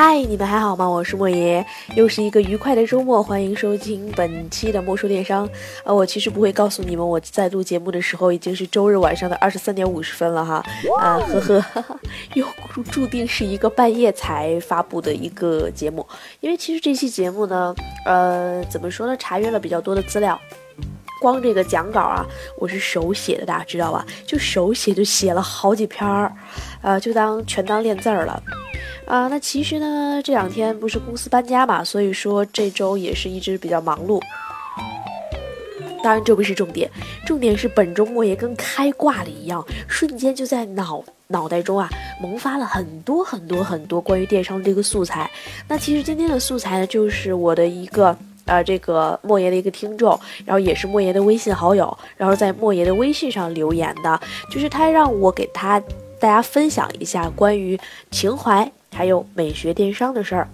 嗨，你们还好吗？我是莫爷，又是一个愉快的周末，欢迎收听本期的莫说电商。呃，我其实不会告诉你们，我在录节目的时候已经是周日晚上的二十三点五十分了哈。啊，呵呵，又注定是一个半夜才发布的一个节目，因为其实这期节目呢，呃，怎么说呢？查阅了比较多的资料。光这个讲稿啊，我是手写的，大家知道吧？就手写就写了好几篇儿，呃，就当全当练字儿了，啊，那其实呢，这两天不是公司搬家嘛，所以说这周也是一直比较忙碌。当然这不是重点，重点是本周末也跟开挂了一样，瞬间就在脑脑袋中啊萌发了很多很多很多关于电商的这个素材。那其实今天的素材呢，就是我的一个。呃，这个莫爷的一个听众，然后也是莫爷的微信好友，然后在莫爷的微信上留言的，就是他让我给他大家分享一下关于情怀还有美学电商的事儿。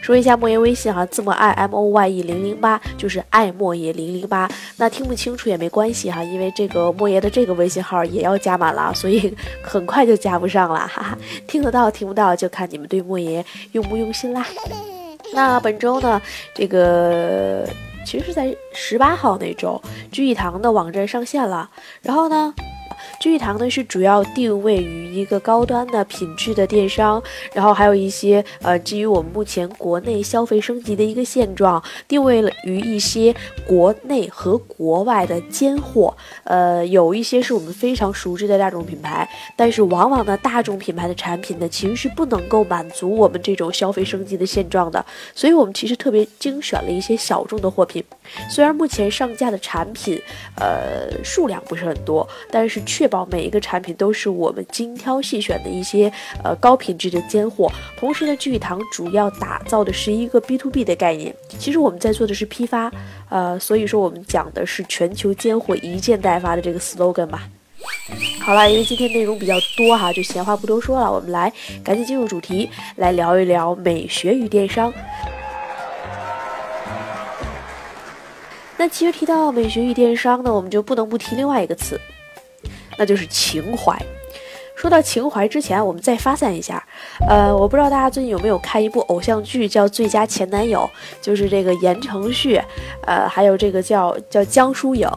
说一下莫爷微信哈，字母 i m o y e 零零八，就是爱莫爷零零八。那听不清楚也没关系哈，因为这个莫爷的这个微信号也要加满了，所以很快就加不上了，哈哈。听得到听不到就看你们对莫爷用不用心啦。那本周呢，这个其实是在十八号那周，聚义堂的网站上线了，然后呢。聚义堂呢是主要定位于一个高端的品质的电商，然后还有一些呃基于我们目前国内消费升级的一个现状，定位了于一些国内和国外的尖货，呃有一些是我们非常熟知的大众品牌，但是往往呢大众品牌的产品呢其实是不能够满足我们这种消费升级的现状的，所以我们其实特别精选了一些小众的货品，虽然目前上架的产品呃数量不是很多，但是确保每一个产品都是我们精挑细选的一些呃高品质的尖货，同时呢，聚义堂主要打造的是一个 B to B 的概念。其实我们在做的是批发，呃，所以说我们讲的是全球尖货一件代发的这个 slogan 吧。好了，因为今天内容比较多哈，就闲话不多说了，我们来赶紧进入主题，来聊一聊美学与电商。那其实提到美学与电商呢，我们就不能不提另外一个词。那就是情怀。说到情怀之前，我们再发散一下。呃，我不知道大家最近有没有看一部偶像剧，叫《最佳前男友》，就是这个言承旭，呃，还有这个叫叫江疏影。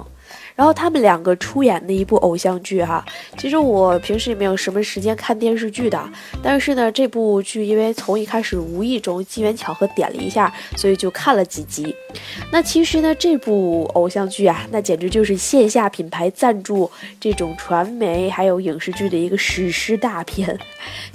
然后他们两个出演的一部偶像剧哈，其实我平时也没有什么时间看电视剧的，但是呢，这部剧因为从一开始无意中机缘巧合点了一下，所以就看了几集。那其实呢，这部偶像剧啊，那简直就是线下品牌赞助这种传媒还有影视剧的一个史诗大片，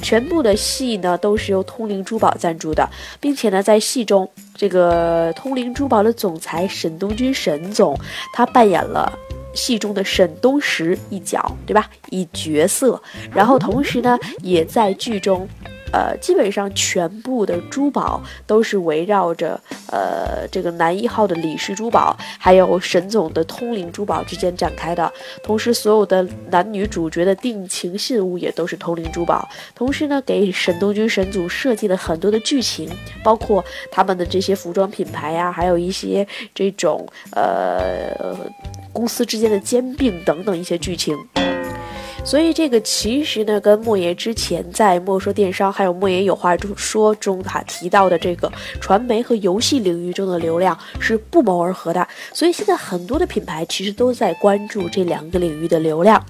全部的戏呢都是由通灵珠宝赞助的，并且呢，在戏中这个通灵珠宝的总裁沈东君沈总，他扮演了。戏中的沈东石一角，对吧？一角色，然后同时呢，也在剧中，呃，基本上全部的珠宝都是围绕着呃这个男一号的李氏珠宝，还有沈总的通灵珠宝之间展开的。同时，所有的男女主角的定情信物也都是通灵珠宝。同时呢，给沈东君沈总设计了很多的剧情，包括他们的这些服装品牌呀，还有一些这种呃。公司之间的兼并等等一些剧情，所以这个其实呢，跟莫言之前在《莫说电商》还有《莫言有话中说》中哈提到的这个传媒和游戏领域中的流量是不谋而合的。所以现在很多的品牌其实都在关注这两个领域的流量。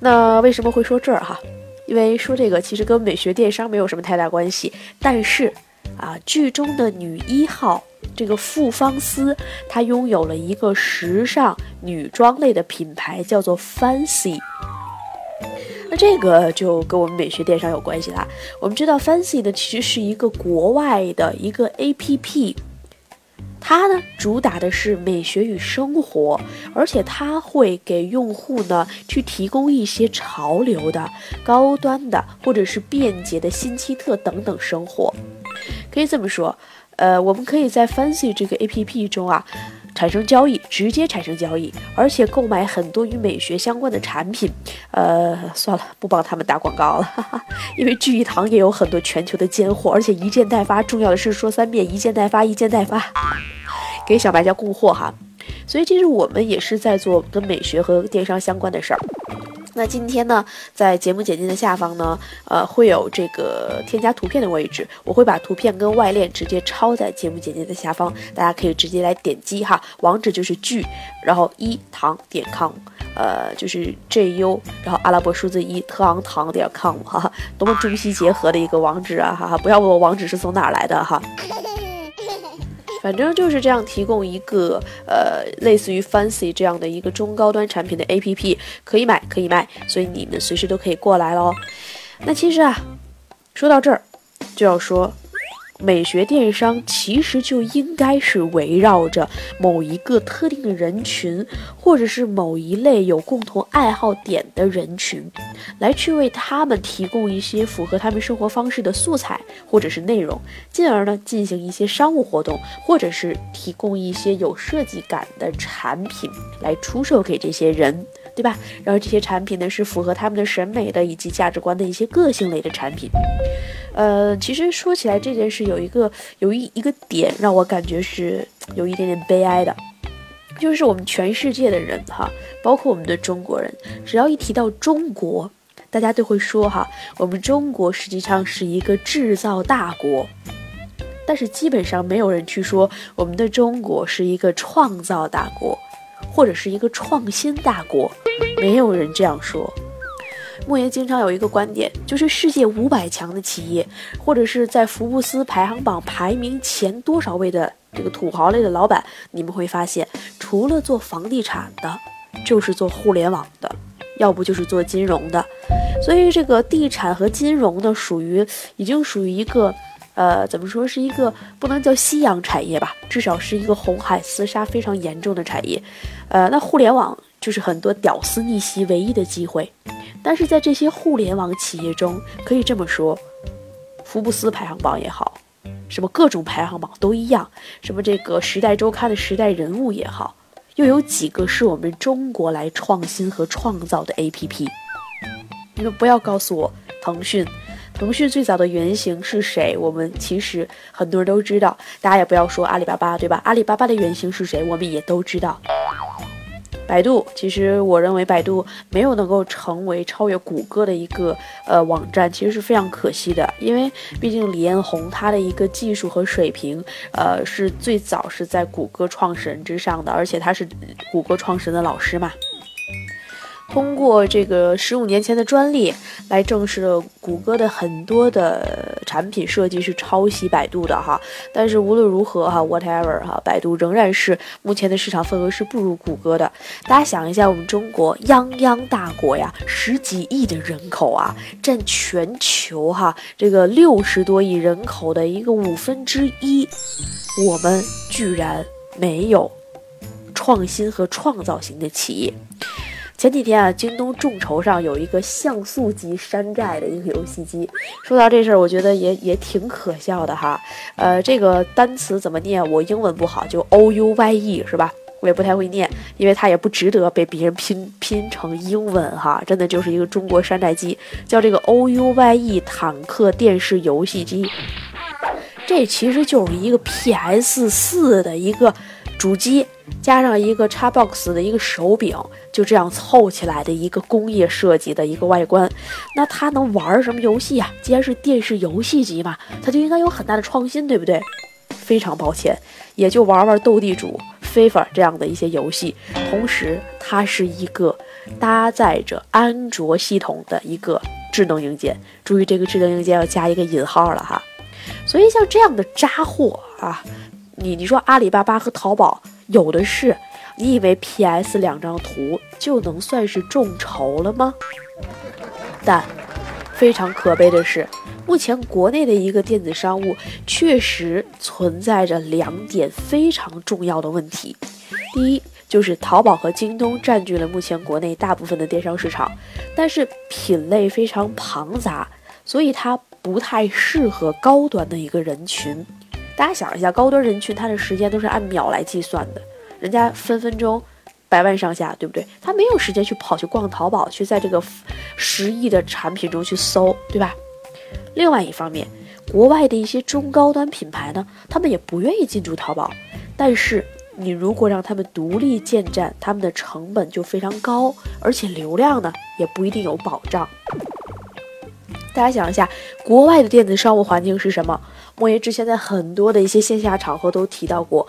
那为什么会说这儿哈？因为说这个其实跟美学电商没有什么太大关系，但是啊，剧中的女一号。这个傅芳思，她拥有了一个时尚女装类的品牌，叫做 Fancy。那这个就跟我们美学电商有关系啦。我们知道 Fancy 呢，其实是一个国外的一个 APP，它呢主打的是美学与生活，而且它会给用户呢去提供一些潮流的、高端的或者是便捷的新奇特等等生活。可以这么说。呃，我们可以在 Fancy 这个 A P P 中啊，产生交易，直接产生交易，而且购买很多与美学相关的产品。呃，算了，不帮他们打广告了，哈哈，因为聚义堂也有很多全球的尖货，而且一件代发。重要的是说三遍，一件代发，一件代发，给小白家供货哈。所以其实我们也是在做跟美学和电商相关的事儿。那今天呢，在节目简介的下方呢，呃，会有这个添加图片的位置，我会把图片跟外链直接抄在节目简介的下方，大家可以直接来点击哈，网址就是聚，然后一堂点 com，呃，就是 J U，然后阿拉伯数字一特昂堂点 com 哈，多么中西结合的一个网址啊哈哈，不要问我网址是从哪来的哈。反正就是这样，提供一个呃类似于 Fancy 这样的一个中高端产品的 APP，可以买可以卖，所以你们随时都可以过来喽。那其实啊，说到这儿，就要说。美学电商其实就应该是围绕着某一个特定的人群，或者是某一类有共同爱好点的人群，来去为他们提供一些符合他们生活方式的素材或者是内容，进而呢进行一些商务活动，或者是提供一些有设计感的产品来出售给这些人。对吧？然后这些产品呢是符合他们的审美的以及价值观的一些个性类的产品。呃，其实说起来这件事有一个有一一个点让我感觉是有一点点悲哀的，就是我们全世界的人哈，包括我们的中国人，只要一提到中国，大家都会说哈，我们中国实际上是一个制造大国，但是基本上没有人去说我们的中国是一个创造大国。或者是一个创新大国，没有人这样说。莫言经常有一个观点，就是世界五百强的企业，或者是在福布斯排行榜排名前多少位的这个土豪类的老板，你们会发现，除了做房地产的，就是做互联网的，要不就是做金融的。所以这个地产和金融呢，属于已经属于一个。呃，怎么说是一个不能叫夕阳产业吧，至少是一个红海厮杀非常严重的产业。呃，那互联网就是很多屌丝逆袭唯一的机会。但是在这些互联网企业中，可以这么说，福布斯排行榜也好，什么各种排行榜都一样，什么这个时代周刊的时代人物也好，又有几个是我们中国来创新和创造的 APP？你们不要告诉我腾讯。腾讯最早的原型是谁？我们其实很多人都知道，大家也不要说阿里巴巴，对吧？阿里巴巴的原型是谁？我们也都知道。百度，其实我认为百度没有能够成为超越谷歌的一个呃网站，其实是非常可惜的，因为毕竟李彦宏他的一个技术和水平，呃，是最早是在谷歌创始人之上的，而且他是谷歌创始人的老师嘛。通过这个十五年前的专利来证实了谷歌的很多的产品设计是抄袭百度的哈，但是无论如何哈，whatever 哈，百度仍然是目前的市场份额是不如谷歌的。大家想一下，我们中国泱泱大国呀，十几亿的人口啊，占全球哈这个六十多亿人口的一个五分之一，我们居然没有创新和创造型的企业。前几天啊，京东众筹上有一个像素级山寨的一个游戏机。说到这事儿，我觉得也也挺可笑的哈。呃，这个单词怎么念？我英文不好，就 O U Y E 是吧？我也不太会念，因为它也不值得被别人拼拼成英文哈。真的就是一个中国山寨机，叫这个 O U Y E 坦克电视游戏机。这其实就是一个 P S 四的一个主机。加上一个 Xbox 的一个手柄，就这样凑起来的一个工业设计的一个外观，那它能玩什么游戏啊？既然是电视游戏机嘛，它就应该有很大的创新，对不对？非常抱歉，也就玩玩斗地主、FIFA 这样的一些游戏。同时，它是一个搭载着安卓系统的一个智能硬件，注意这个智能硬件要加一个引号了哈。所以像这样的渣货啊，你你说阿里巴巴和淘宝。有的是，你以为 P.S. 两张图就能算是众筹了吗？但非常可悲的是，目前国内的一个电子商务确实存在着两点非常重要的问题。第一，就是淘宝和京东占据了目前国内大部分的电商市场，但是品类非常庞杂，所以它不太适合高端的一个人群。大家想一下，高端人群他的时间都是按秒来计算的，人家分分钟百万上下，对不对？他没有时间去跑去逛淘宝，去在这个十亿的产品中去搜，对吧？另外一方面，国外的一些中高端品牌呢，他们也不愿意进驻淘宝，但是你如果让他们独立建站，他们的成本就非常高，而且流量呢也不一定有保障。大家想一下，国外的电子商务环境是什么？莫言之前在很多的一些线下场合都提到过，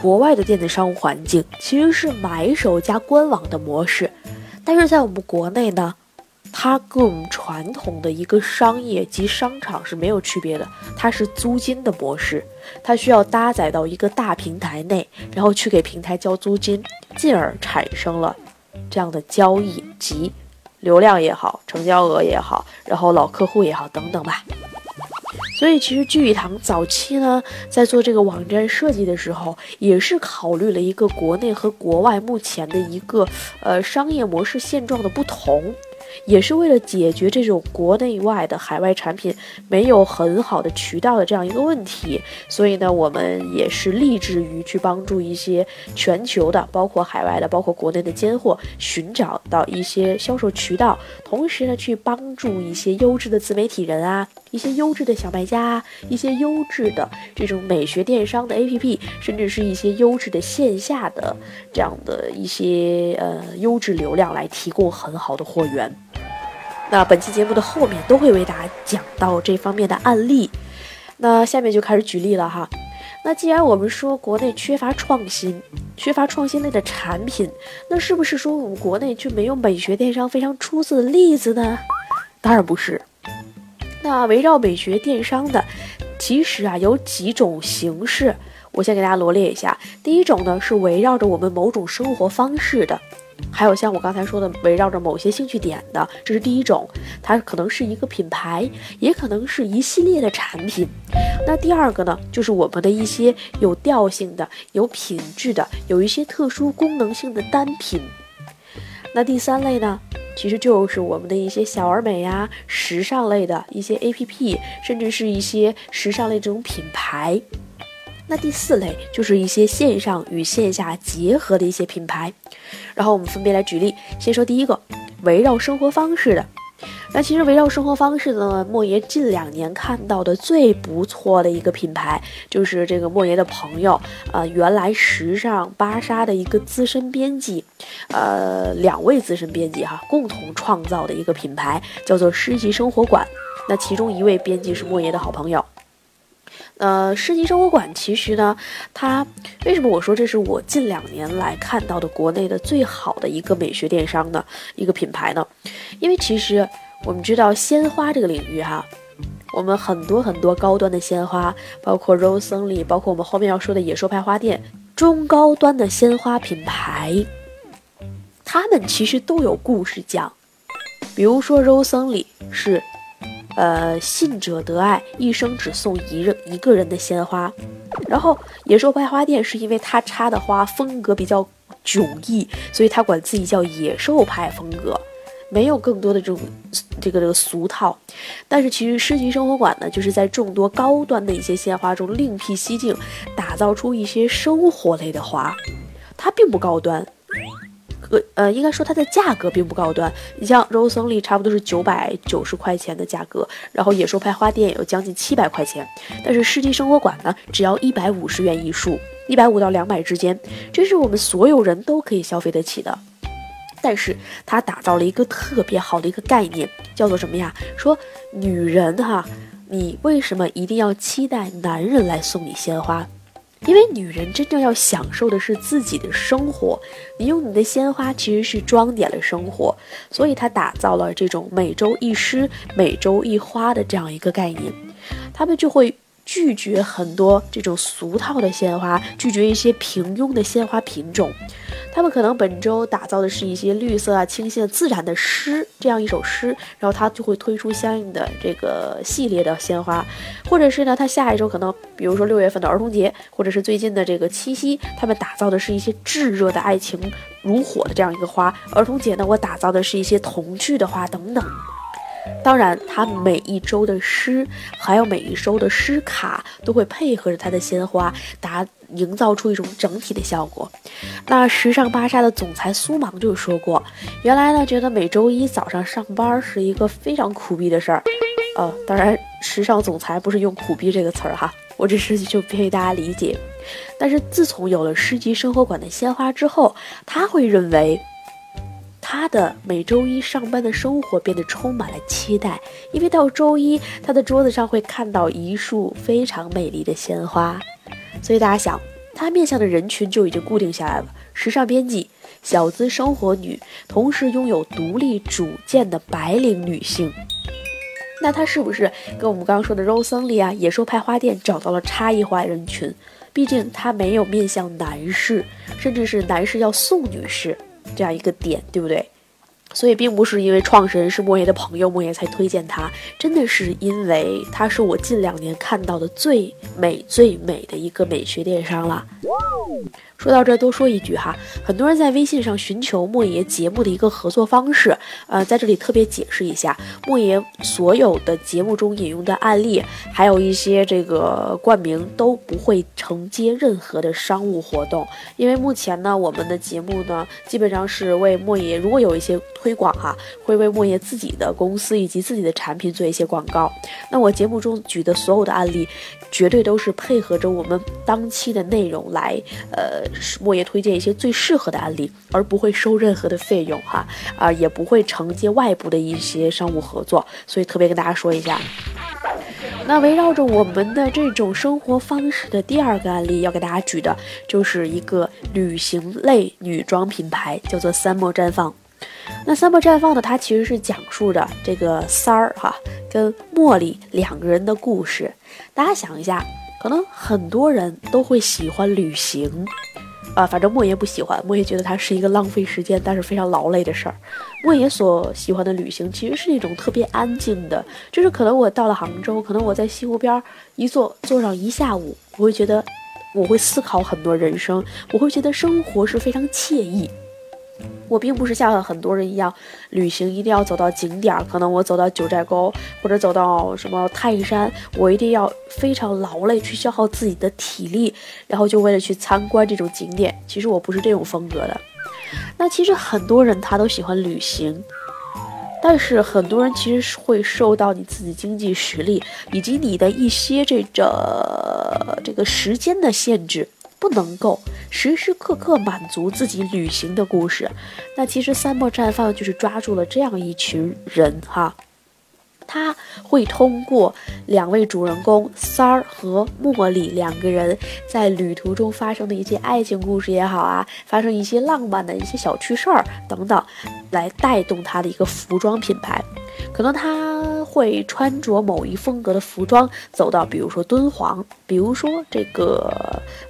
国外的电子商务环境其实是买手加官网的模式，但是在我们国内呢，它跟我们传统的一个商业及商场是没有区别的，它是租金的模式，它需要搭载到一个大平台内，然后去给平台交租金，进而产生了这样的交易及。流量也好，成交额也好，然后老客户也好，等等吧。所以其实聚义堂早期呢，在做这个网站设计的时候，也是考虑了一个国内和国外目前的一个呃商业模式现状的不同。也是为了解决这种国内外的海外产品没有很好的渠道的这样一个问题，所以呢，我们也是立志于去帮助一些全球的，包括海外的，包括国内的尖货，寻找到一些销售渠道，同时呢，去帮助一些优质的自媒体人啊，一些优质的小卖家，一些优质的这种美学电商的 APP，甚至是一些优质的线下的这样的一些呃优质流量来提供很好的货源。那本期节目的后面都会为大家讲到这方面的案例，那下面就开始举例了哈。那既然我们说国内缺乏创新，缺乏创新类的产品，那是不是说我们国内就没有美学电商非常出色的例子呢？当然不是。那围绕美学电商的，其实啊有几种形式，我先给大家罗列一下。第一种呢是围绕着我们某种生活方式的。还有像我刚才说的，围绕着某些兴趣点的，这是第一种，它可能是一个品牌，也可能是一系列的产品。那第二个呢，就是我们的一些有调性的、有品质的、有一些特殊功能性的单品。那第三类呢，其实就是我们的一些小而美呀、时尚类的一些 APP，甚至是一些时尚类这种品牌。那第四类就是一些线上与线下结合的一些品牌，然后我们分别来举例。先说第一个，围绕生活方式的。那其实围绕生活方式呢，莫爷近两年看到的最不错的一个品牌，就是这个莫爷的朋友，呃，原来时尚芭莎的一个资深编辑，呃，两位资深编辑哈，共同创造的一个品牌，叫做诗集生活馆。那其中一位编辑是莫爷的好朋友。呃，世纪生活馆其实呢，它为什么我说这是我近两年来看到的国内的最好的一个美学电商的一个品牌呢？因为其实我们知道鲜花这个领域哈，我们很多很多高端的鲜花，包括 Rose Only，包括我们后面要说的野兽派花店，中高端的鲜花品牌，他们其实都有故事讲，比如说 Rose Only 是。呃，信者得爱，一生只送一人一个人的鲜花。然后野兽派花店是因为它插的花风格比较迥异，所以它管自己叫野兽派风格，没有更多的这种这个这个俗套。但是其实诗集生活馆呢，就是在众多高端的一些鲜花中另辟蹊径，打造出一些生活类的花，它并不高端。呃呃，应该说它的价格并不高端。你像 Rose Only 差不多是九百九十块钱的价格，然后野兽派花店有将近七百块钱，但是世纪生活馆呢，只要一百五十元一束，一百五到两百之间，这是我们所有人都可以消费得起的。但是它打造了一个特别好的一个概念，叫做什么呀？说女人哈，你为什么一定要期待男人来送你鲜花？因为女人真正要享受的是自己的生活，你用你的鲜花其实是装点了生活，所以她打造了这种每周一诗、每周一花的这样一个概念，他们就会。拒绝很多这种俗套的鲜花，拒绝一些平庸的鲜花品种。他们可能本周打造的是一些绿色啊、清新、自然的诗，这样一首诗，然后他就会推出相应的这个系列的鲜花，或者是呢，他下一周可能，比如说六月份的儿童节，或者是最近的这个七夕，他们打造的是一些炙热的爱情如火的这样一个花。儿童节呢，我打造的是一些童趣的花等等。当然，他每一周的诗，还有每一周的诗卡，都会配合着他的鲜花，打营造出一种整体的效果。那时尚芭莎的总裁苏芒就说过，原来呢，觉得每周一早上上班是一个非常苦逼的事儿。呃，当然，时尚总裁不是用苦逼这个词儿哈，我只是就便于大家理解。但是自从有了诗集生活馆的鲜花之后，他会认为。他的每周一上班的生活变得充满了期待，因为到周一，他的桌子上会看到一束非常美丽的鲜花。所以大家想，他面向的人群就已经固定下来了：时尚编辑、小资生活女，同时拥有独立主见的白领女性。那他是不是跟我们刚刚说的肉森里啊、野兽派花店找到了差异化人群？毕竟他没有面向男士，甚至是男士要送女士。这样一个点，对不对？所以并不是因为创始人是莫言的朋友，莫言才推荐他，真的是因为他是我近两年看到的最美最美的一个美学电商了。说到这，多说一句哈，很多人在微信上寻求莫爷节目的一个合作方式，呃，在这里特别解释一下，莫爷所有的节目中引用的案例，还有一些这个冠名都不会承接任何的商务活动，因为目前呢，我们的节目呢，基本上是为莫爷，如果有一些推广哈，会为莫爷自己的公司以及自己的产品做一些广告。那我节目中举的所有的案例，绝对都是配合着我们当期的内容来，呃。莫爷推荐一些最适合的案例，而不会收任何的费用哈啊，也不会承接外部的一些商务合作，所以特别跟大家说一下。那围绕着我们的这种生活方式的第二个案例要给大家举的，就是一个旅行类女装品牌，叫做三莫绽放。那三莫绽放呢，它其实是讲述着这个三儿哈跟茉莉两个人的故事。大家想一下，可能很多人都会喜欢旅行。啊，反正莫爷不喜欢，莫爷觉得它是一个浪费时间，但是非常劳累的事儿。莫爷所喜欢的旅行，其实是一种特别安静的，就是可能我到了杭州，可能我在西湖边一坐坐上一下午，我会觉得我会思考很多人生，我会觉得生活是非常惬意。我并不是像很多人一样，旅行一定要走到景点，可能我走到九寨沟或者走到什么泰山，我一定要非常劳累去消耗自己的体力，然后就为了去参观这种景点。其实我不是这种风格的。那其实很多人他都喜欢旅行，但是很多人其实是会受到你自己经济实力以及你的一些这个这个时间的限制。不能够时时刻刻满足自己旅行的故事，那其实三莫绽放就是抓住了这样一群人哈。他会通过两位主人公三儿和茉莉两个人在旅途中发生的一些爱情故事也好啊，发生一些浪漫的一些小趣事儿等等，来带动他的一个服装品牌。可能他会穿着某一风格的服装，走到比如说敦煌，比如说这个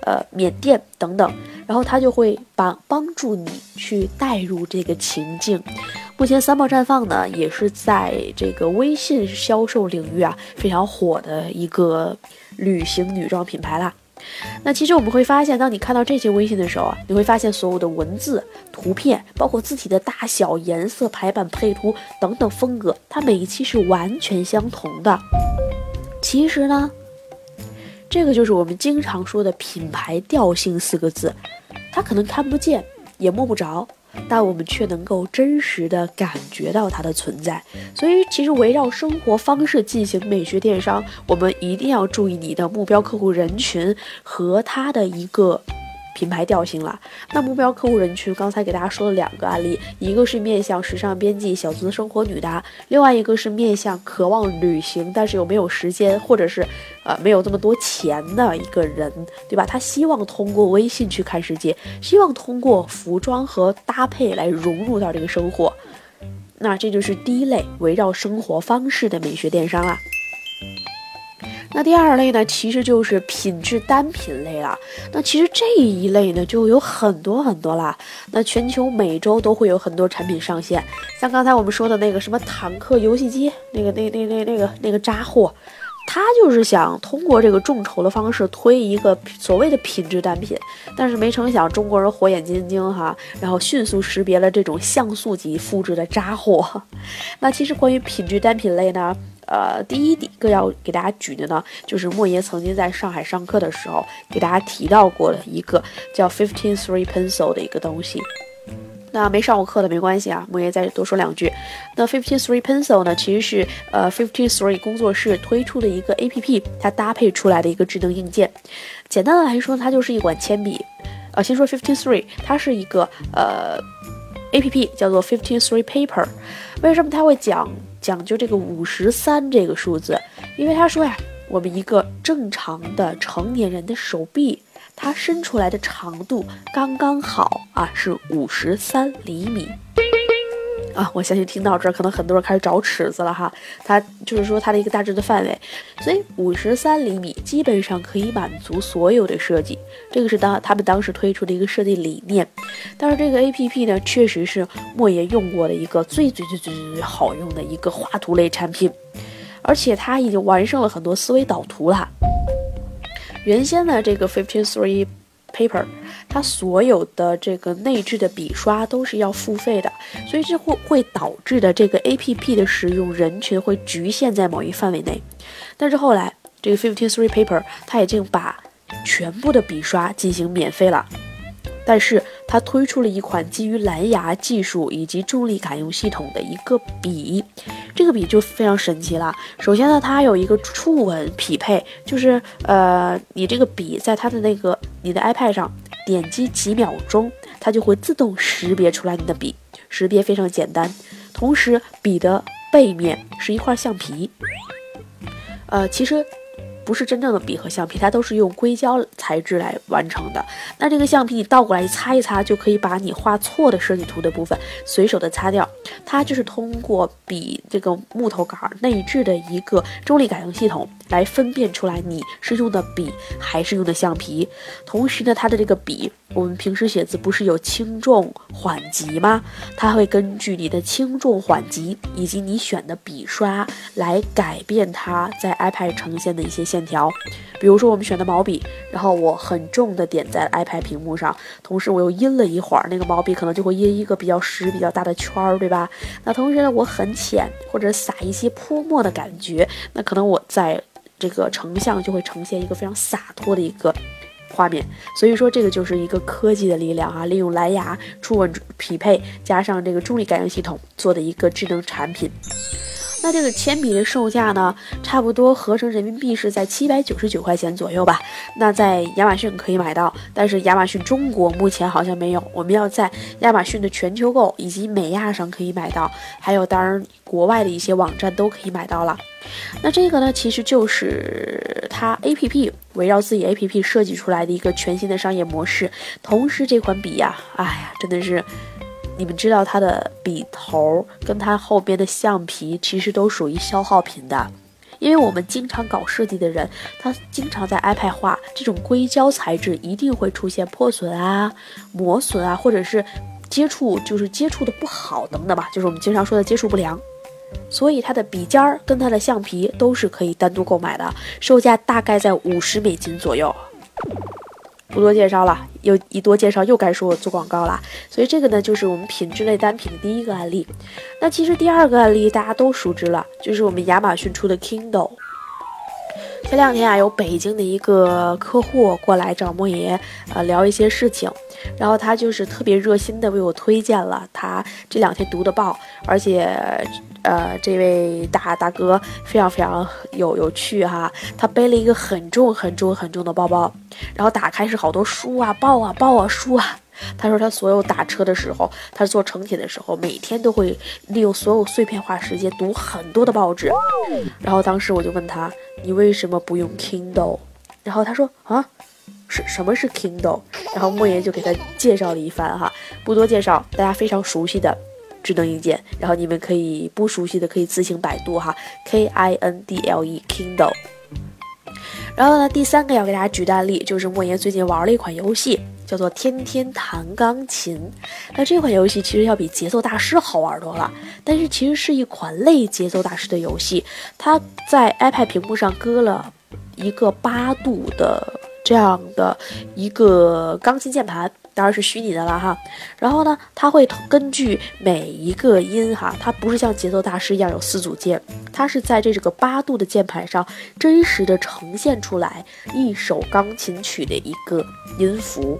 呃缅甸等等，然后他就会帮帮助你去带入这个情境。目前三炮绽放呢，也是在这个微信销售领域啊非常火的一个旅行女装品牌啦。那其实我们会发现，当你看到这些微信的时候啊，你会发现所有的文字、图片，包括字体的大小、颜色、排版、配图等等风格，它每一期是完全相同的。其实呢，这个就是我们经常说的品牌调性四个字，它可能看不见，也摸不着。但我们却能够真实的感觉到它的存在，所以其实围绕生活方式进行美学电商，我们一定要注意你的目标客户人群和他的一个。品牌调性了，那目标客户人群刚才给大家说了两个案例，一个是面向时尚编辑、小资生活女的，另外一个是面向渴望旅行但是又没有时间或者是呃没有这么多钱的一个人，对吧？他希望通过微信去看世界，希望通过服装和搭配来融入到这个生活，那这就是第一类围绕生活方式的美学电商啦。那第二类呢，其实就是品质单品类了。那其实这一类呢，就有很多很多啦。那全球每周都会有很多产品上线，像刚才我们说的那个什么坦克游戏机，那个那那那那个那个渣货，他就是想通过这个众筹的方式推一个所谓的品质单品，但是没成想中国人火眼金睛哈，然后迅速识别了这种像素级复制的渣货。那其实关于品质单品类呢？呃，第一个要给大家举的呢，就是莫言曾经在上海上课的时候给大家提到过的一个叫 Fifteen Three Pencil 的一个东西。那没上过课的没关系啊，莫言再多说两句。那 Fifty Three Pencil 呢，其实是呃 Fifty Three 工作室推出的一个 APP，它搭配出来的一个智能硬件。简单的来说，它就是一款铅笔。呃，先说 Fifty Three，它是一个呃 APP，叫做 Fifty Three Paper。为什么它会讲讲究这个五十三这个数字？因为他说呀，我们一个正常的成年人的手臂。它伸出来的长度刚刚好啊，是五十三厘米啊！我相信听到这儿，可能很多人开始找尺子了哈。它就是说它的一个大致的范围，所以五十三厘米基本上可以满足所有的设计。这个是当他们当时推出的一个设计理念。但是这个 A P P 呢，确实是莫言用过的一个最最最最最好用的一个画图类产品，而且它已经完胜了很多思维导图了。原先呢这个 Fifty Three Paper，它所有的这个内置的笔刷都是要付费的，所以这会会导致的这个 APP 的使用人群会局限在某一范围内。但是后来这个 Fifty Three Paper 它已经把全部的笔刷进行免费了。但是它推出了一款基于蓝牙技术以及重力感应系统的一个笔，这个笔就非常神奇了。首先呢，它有一个触吻匹配，就是呃，你这个笔在它的那个你的 iPad 上点击几秒钟，它就会自动识别出来你的笔，识别非常简单。同时，笔的背面是一块橡皮，呃，其实。不是真正的笔和橡皮，它都是用硅胶材质来完成的。那这个橡皮你倒过来一擦一擦，就可以把你画错的设计图的部分随手的擦掉。它就是通过笔这个木头杆内置的一个重力感应系统来分辨出来你是用的笔还是用的橡皮。同时呢，它的这个笔，我们平时写字不是有轻重缓急吗？它会根据你的轻重缓急以及你选的笔刷来改变它在 iPad 呈现的一些线。条，比如说我们选的毛笔，然后我很重的点在 iPad 屏幕上，同时我又阴了一会儿，那个毛笔可能就会阴一个比较实、比较大的圈儿，对吧？那同时呢，我很浅或者撒一些泼墨的感觉，那可能我在这个成像就会呈现一个非常洒脱的一个画面。所以说，这个就是一个科技的力量啊，利用蓝牙触吻匹配加上这个重力感应系统做的一个智能产品。那这个铅笔的售价呢，差不多合成人民币是在七百九十九块钱左右吧。那在亚马逊可以买到，但是亚马逊中国目前好像没有。我们要在亚马逊的全球购以及美亚上可以买到，还有当然国外的一些网站都可以买到了。那这个呢，其实就是它 A P P 围绕自己 A P P 设计出来的一个全新的商业模式。同时，这款笔呀，哎呀，真的是。你们知道它的笔头跟它后边的橡皮其实都属于消耗品的，因为我们经常搞设计的人，他经常在 iPad 画这种硅胶材质一定会出现破损啊、磨损啊，或者是接触就是接触的不好等等吧，就是我们经常说的接触不良。所以它的笔尖儿跟它的橡皮都是可以单独购买的，售价大概在五十美金左右。不多介绍了，又一多介绍又该说我做广告了，所以这个呢就是我们品质类单品的第一个案例。那其实第二个案例大家都熟知了，就是我们亚马逊出的 Kindle。前两天啊，有北京的一个客户过来找莫爷，呃，聊一些事情，然后他就是特别热心的为我推荐了他这两天读的报，而且。呃，这位大大哥非常非常有有趣哈，他背了一个很重很重很重的包包，然后打开是好多书啊、报啊、报啊、书啊。他说他所有打车的时候，他坐城铁的时候，每天都会利用所有碎片化时间读很多的报纸。然后当时我就问他，你为什么不用 Kindle？然后他说啊，是什么是 Kindle？然后莫言就给他介绍了一番哈，不多介绍，大家非常熟悉的。智能硬件，然后你们可以不熟悉的可以自行百度哈，K I N D L E Kindle。然后呢，第三个要给大家举的案例就是莫言最近玩了一款游戏，叫做《天天弹钢琴》。那这款游戏其实要比节奏大师好玩多了，但是其实是一款类节奏大师的游戏。它在 iPad 屏幕上搁了一个八度的这样的一个钢琴键盘。当然是虚拟的了哈，然后呢，它会根据每一个音哈，它不是像节奏大师一样有四组键，它是在这个八度的键盘上真实的呈现出来一首钢琴曲的一个音符。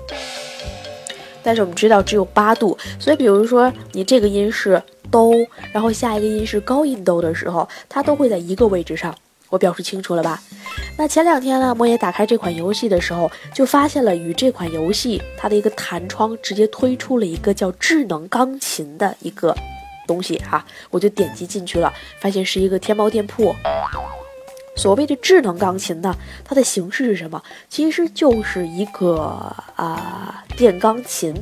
但是我们知道只有八度，所以比如说你这个音是哆，然后下一个音是高音哆的时候，它都会在一个位置上。我表示清楚了吧？那前两天呢，莫爷打开这款游戏的时候，就发现了与这款游戏它的一个弹窗直接推出了一个叫智能钢琴的一个东西哈，我就点击进去了，发现是一个天猫店铺。所谓的智能钢琴呢，它的形式是什么？其实就是一个啊电钢琴。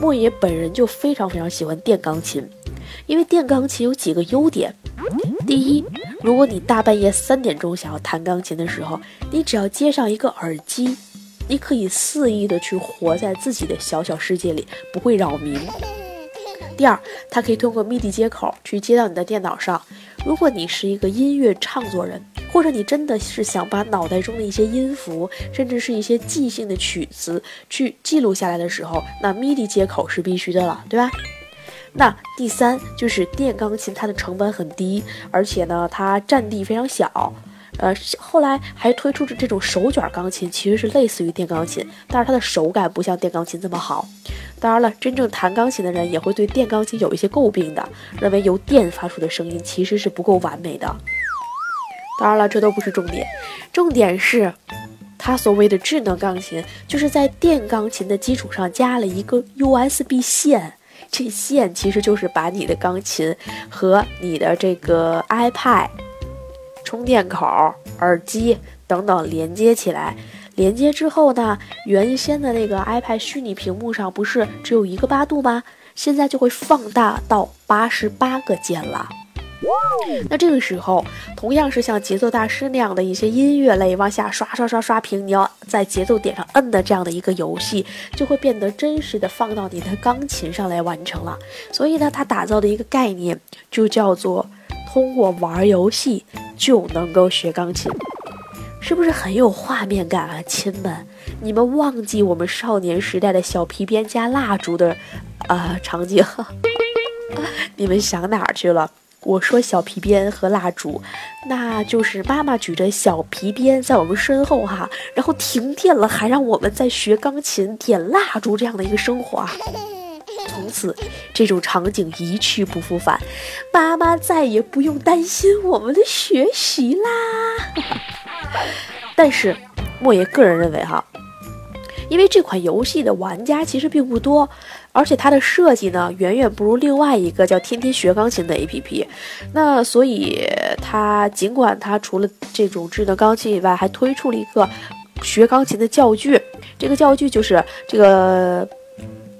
莫爷本人就非常非常喜欢电钢琴，因为电钢琴有几个优点。第一，如果你大半夜三点钟想要弹钢琴的时候，你只要接上一个耳机，你可以肆意的去活在自己的小小世界里，不会扰民。第二，它可以通过 MIDI 接口去接到你的电脑上。如果你是一个音乐创作人，或者你真的是想把脑袋中的一些音符，甚至是一些即兴的曲子去记录下来的时候，那 MIDI 接口是必须的了，对吧？那第三就是电钢琴，它的成本很低，而且呢，它占地非常小。呃，后来还推出这这种手卷钢琴，其实是类似于电钢琴，但是它的手感不像电钢琴这么好。当然了，真正弹钢琴的人也会对电钢琴有一些诟病的，认为由电发出的声音其实是不够完美的。当然了，这都不是重点，重点是它所谓的智能钢琴，就是在电钢琴的基础上加了一个 USB 线。这线其实就是把你的钢琴和你的这个 iPad 充电口、耳机等等连接起来。连接之后呢，原先的那个 iPad 虚拟屏幕上不是只有一个八度吗？现在就会放大到八十八个键了。那这个时候，同样是像节奏大师那样的一些音乐类往下刷刷刷刷屏，你要在节奏点上摁的这样的一个游戏，就会变得真实的放到你的钢琴上来完成了。所以呢，它打造的一个概念就叫做通过玩游戏就能够学钢琴，是不是很有画面感啊，亲们？你们忘记我们少年时代的小皮鞭加蜡烛的啊场景？你们想哪儿去了？我说小皮鞭和蜡烛，那就是妈妈举着小皮鞭在我们身后哈，然后停电了还让我们在学钢琴点蜡烛这样的一个生活啊。从此这种场景一去不复返，妈妈再也不用担心我们的学习啦。但是莫爷个人认为哈。因为这款游戏的玩家其实并不多，而且它的设计呢远远不如另外一个叫“天天学钢琴”的 APP。那所以它尽管它除了这种智能钢琴以外，还推出了一个学钢琴的教具。这个教具就是这个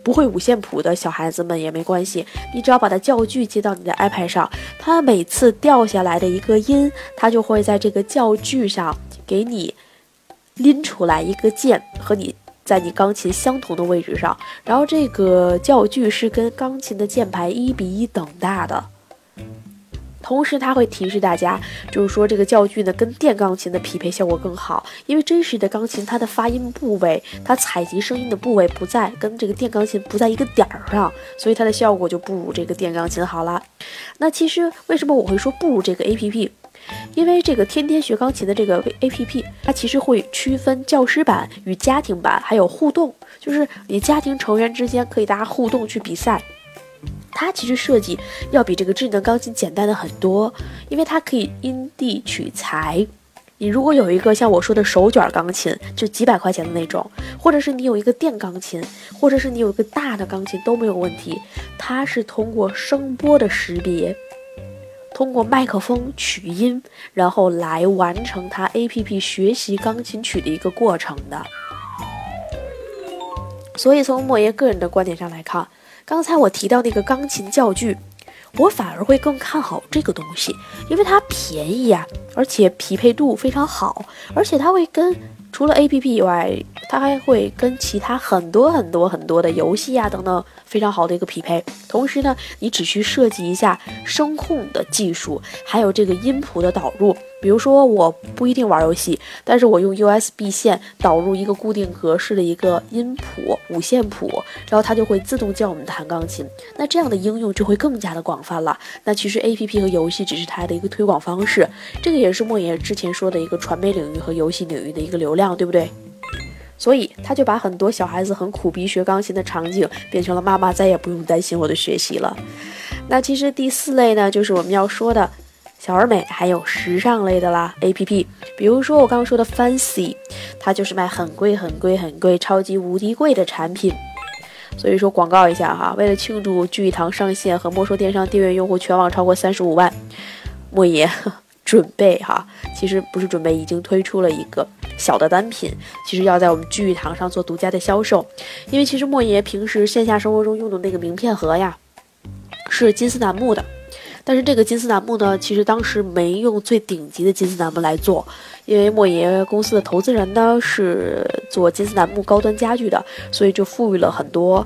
不会五线谱的小孩子们也没关系，你只要把它教具接到你的 iPad 上，它每次掉下来的一个音，它就会在这个教具上给你拎出来一个键和你。在你钢琴相同的位置上，然后这个教具是跟钢琴的键盘一比一等大的，同时它会提示大家，就是说这个教具呢跟电钢琴的匹配效果更好，因为真实的钢琴它的发音部位，它采集声音的部位不在跟这个电钢琴不在一个点儿上，所以它的效果就不如这个电钢琴好了。那其实为什么我会说不如这个 A P P？因为这个天天学钢琴的这个 A P P，它其实会区分教师版与家庭版，还有互动，就是你家庭成员之间可以大家互动去比赛。它其实设计要比这个智能钢琴简单的很多，因为它可以因地取材。你如果有一个像我说的手卷钢琴，就几百块钱的那种，或者是你有一个电钢琴，或者是你有一个大的钢琴都没有问题。它是通过声波的识别。通过麦克风取音，然后来完成它 A P P 学习钢琴曲的一个过程的。所以从莫爷个人的观点上来看，刚才我提到那个钢琴教具，我反而会更看好这个东西，因为它便宜啊，而且匹配度非常好，而且它会跟。除了 A P P 以外，它还会跟其他很多很多很多的游戏啊等等非常好的一个匹配。同时呢，你只需设计一下声控的技术，还有这个音谱的导入。比如说，我不一定玩游戏，但是我用 USB 线导入一个固定格式的一个音谱五线谱，然后它就会自动教我们弹钢琴。那这样的应用就会更加的广泛了。那其实 APP 和游戏只是它的一个推广方式，这个也是莫言之前说的一个传媒领域和游戏领域的一个流量，对不对？所以他就把很多小孩子很苦逼学钢琴的场景变成了妈妈再也不用担心我的学习了。那其实第四类呢，就是我们要说的小而美，还有时尚类的啦。A P P，比如说我刚刚说的 Fancy，它就是卖很贵很贵很贵、超级无敌贵的产品。所以说广告一下哈，为了庆祝聚义堂上线和莫说电商订阅用户全网超过三十五万，莫爷准备哈，其实不是准备，已经推出了一个小的单品，其实要在我们聚义堂上做独家的销售。因为其实莫爷平时线下生活中用的那个名片盒呀，是金丝楠木的，但是这个金丝楠木呢，其实当时没用最顶级的金丝楠木来做，因为莫爷公司的投资人呢是做金丝楠木高端家具的，所以就赋予了很多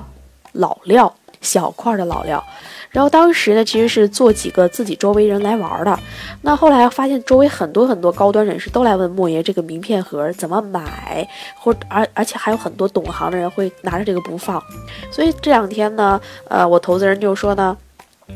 老料小块的老料。然后当时呢，其实是做几个自己周围人来玩的。那后来发现周围很多很多高端人士都来问莫言这个名片盒怎么买，或而而且还有很多懂行的人会拿着这个不放。所以这两天呢，呃，我投资人就说呢。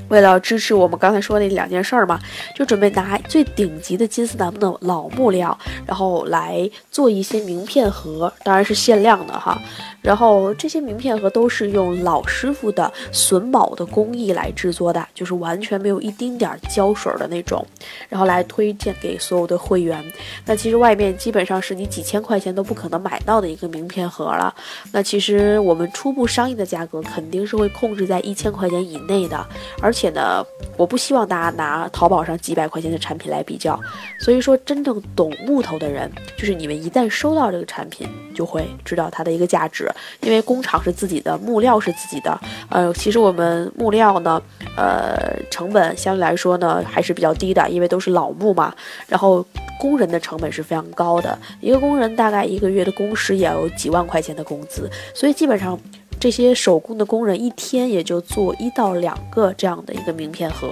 为了支持我们刚才说那两件事儿嘛，就准备拿最顶级的金丝楠木的老木料，然后来做一些名片盒，当然是限量的哈。然后这些名片盒都是用老师傅的榫卯的工艺来制作的，就是完全没有一丁点儿胶水的那种，然后来推荐给所有的会员。那其实外面基本上是你几千块钱都不可能买到的一个名片盒了。那其实我们初步商议的价格肯定是会控制在一千块钱以内的。而且呢，我不希望大家拿淘宝上几百块钱的产品来比较。所以说，真正懂木头的人，就是你们一旦收到这个产品，就会知道它的一个价值。因为工厂是自己的，木料是自己的。呃，其实我们木料呢，呃，成本相对来说呢还是比较低的，因为都是老木嘛。然后工人的成本是非常高的，一个工人大概一个月的工时也有几万块钱的工资，所以基本上。这些手工的工人一天也就做一到两个这样的一个名片盒，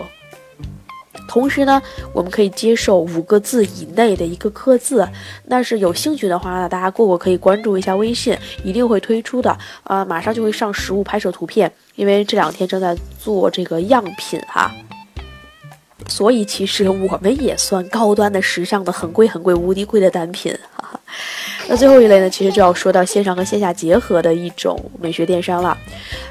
同时呢，我们可以接受五个字以内的一个刻字。那是有兴趣的话呢，大家过过可以关注一下微信，一定会推出的。呃，马上就会上实物拍摄图片，因为这两天正在做这个样品哈。所以其实我们也算高端的、时尚的、很贵、很贵、无敌贵的单品。哈。那最后一类呢，其实就要说到线上和线下结合的一种美学电商了。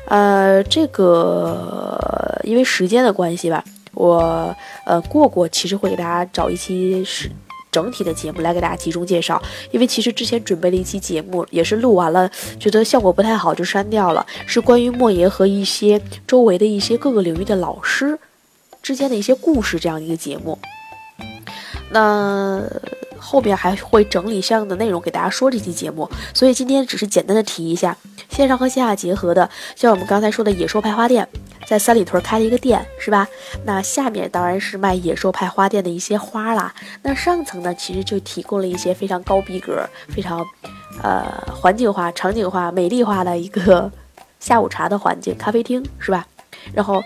呃，这个因为时间的关系吧，我呃过过其实会给大家找一期是整体的节目来给大家集中介绍。因为其实之前准备了一期节目，也是录完了，觉得效果不太好就删掉了，是关于莫爷和一些周围的一些各个领域的老师之间的一些故事这样一个节目。那。后边还会整理相应的内容给大家说这期节目，所以今天只是简单的提一下线上和线下结合的，像我们刚才说的野兽派花店，在三里屯开了一个店，是吧？那下面当然是卖野兽派花店的一些花啦。那上层呢，其实就提供了一些非常高逼格、非常呃环境化、场景化、美丽化的一个下午茶的环境咖啡厅，是吧？然后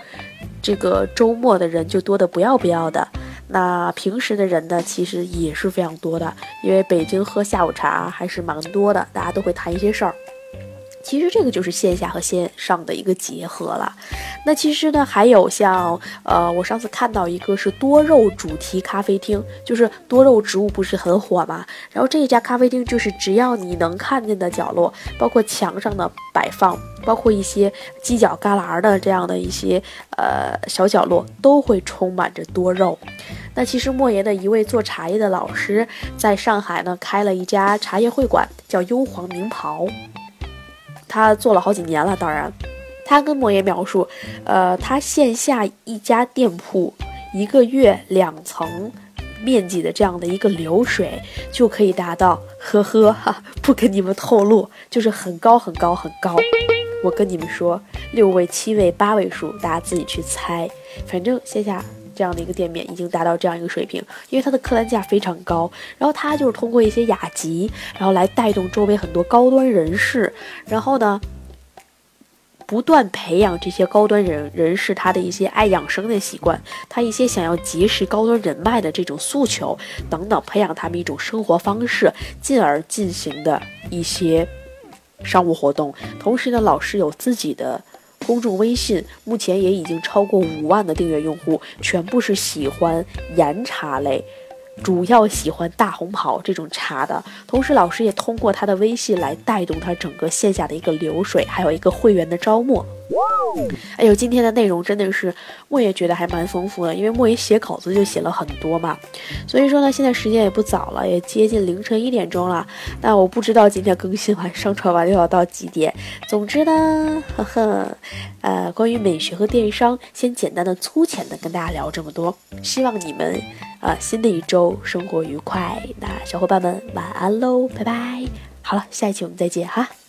这个周末的人就多的不要不要的。那平时的人呢，其实也是非常多的，因为北京喝下午茶还是蛮多的，大家都会谈一些事儿。其实这个就是线下和线上的一个结合了。那其实呢，还有像呃，我上次看到一个是多肉主题咖啡厅，就是多肉植物不是很火嘛？然后这一家咖啡厅就是只要你能看见的角落，包括墙上的摆放，包括一些犄角旮旯的这样的一些呃小角落，都会充满着多肉。那其实莫言的一位做茶叶的老师，在上海呢开了一家茶叶会馆，叫幽黄名袍。他做了好几年了，当然，他跟莫言描述，呃，他线下一家店铺一个月两层面积的这样的一个流水就可以达到，呵呵哈，不跟你们透露，就是很高很高很高。我跟你们说，六位、七位、八位数，大家自己去猜。反正线下这样的一个店面已经达到这样一个水平，因为它的客单价非常高，然后它就是通过一些雅集，然后来带动周围很多高端人士，然后呢，不断培养这些高端人人士他的一些爱养生的习惯，他一些想要结识高端人脉的这种诉求等等，培养他们一种生活方式，进而进行的一些商务活动。同时呢，老师有自己的。公众微信目前也已经超过五万的订阅用户，全部是喜欢岩茶类、主要喜欢大红袍这种茶的，同时老师也通过他的微信来带动他整个线下的一个流水，还有一个会员的招募。哎呦，今天的内容真的是莫也觉得还蛮丰富的，因为莫也写稿子就写了很多嘛。所以说呢，现在时间也不早了，也接近凌晨一点钟了。那我不知道今天更新完、上传完又要到几点。总之呢，呵呵，呃，关于美学和电商，先简单的、粗浅的跟大家聊这么多。希望你们啊，新的一周生活愉快。那小伙伴们晚安喽，拜拜。好了，下一期我们再见哈。